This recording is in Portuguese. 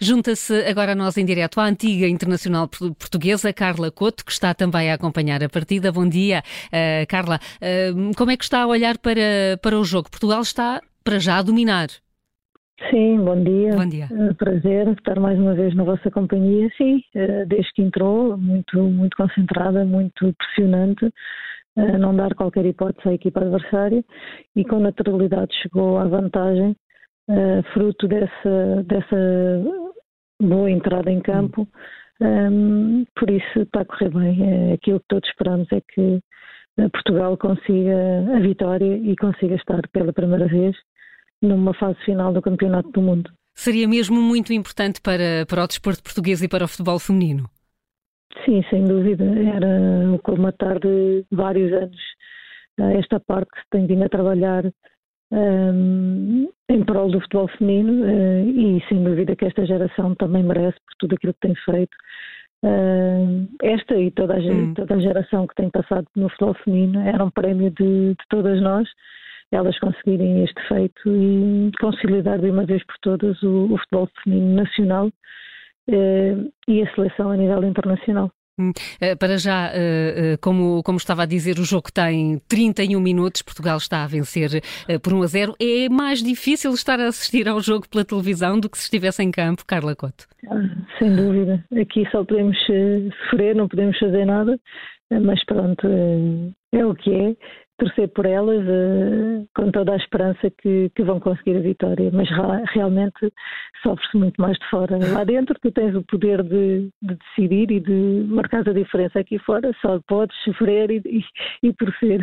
Junta-se agora a nós em direto a antiga internacional portuguesa, Carla Couto, que está também a acompanhar a partida. Bom dia, uh, Carla. Uh, como é que está a olhar para, para o jogo? Portugal está para já a dominar. Sim, bom dia. Bom dia. Uh, prazer estar mais uma vez na vossa companhia. Sim, uh, desde que entrou, muito, muito concentrada, muito pressionante, uh, não dar qualquer hipótese à equipa adversária e com naturalidade chegou à vantagem, fruto dessa, dessa boa entrada em campo. Um, por isso está a correr bem. É, aquilo que todos esperamos é que Portugal consiga a vitória e consiga estar pela primeira vez numa fase final do Campeonato do Mundo. Seria mesmo muito importante para, para o desporto português e para o futebol feminino? Sim, sem dúvida. Era o colmatar de vários anos. Esta parte que se tem vindo a trabalhar um, prol do futebol feminino uh, e sem dúvida que esta geração também merece por tudo aquilo que tem feito. Uh, esta e toda a, hum. toda a, geração que tem passado no futebol feminino era um prémio de, de todas nós elas conseguirem este feito e consolidar de uma vez por todas o, o futebol feminino nacional eh, e a seleção a nível internacional. Hum, eh, para já, eh, como, como estava a dizer, o jogo tem 31 minutos, Portugal está a vencer por 1 a 0. É mais difícil estar a assistir ao jogo pela televisão do que se estivesse em campo, Carla Couto? Ah, sem dúvida. Aqui só podemos sofrer, não podemos fazer nada, mas pronto, é o que é torcer por elas uh, com toda a esperança que, que, vão conseguir a vitória, mas realmente sofre-se muito mais de fora. Lá dentro tu tens o poder de, de, decidir e de marcar a diferença aqui fora, só podes sofrer e, e, e torcer.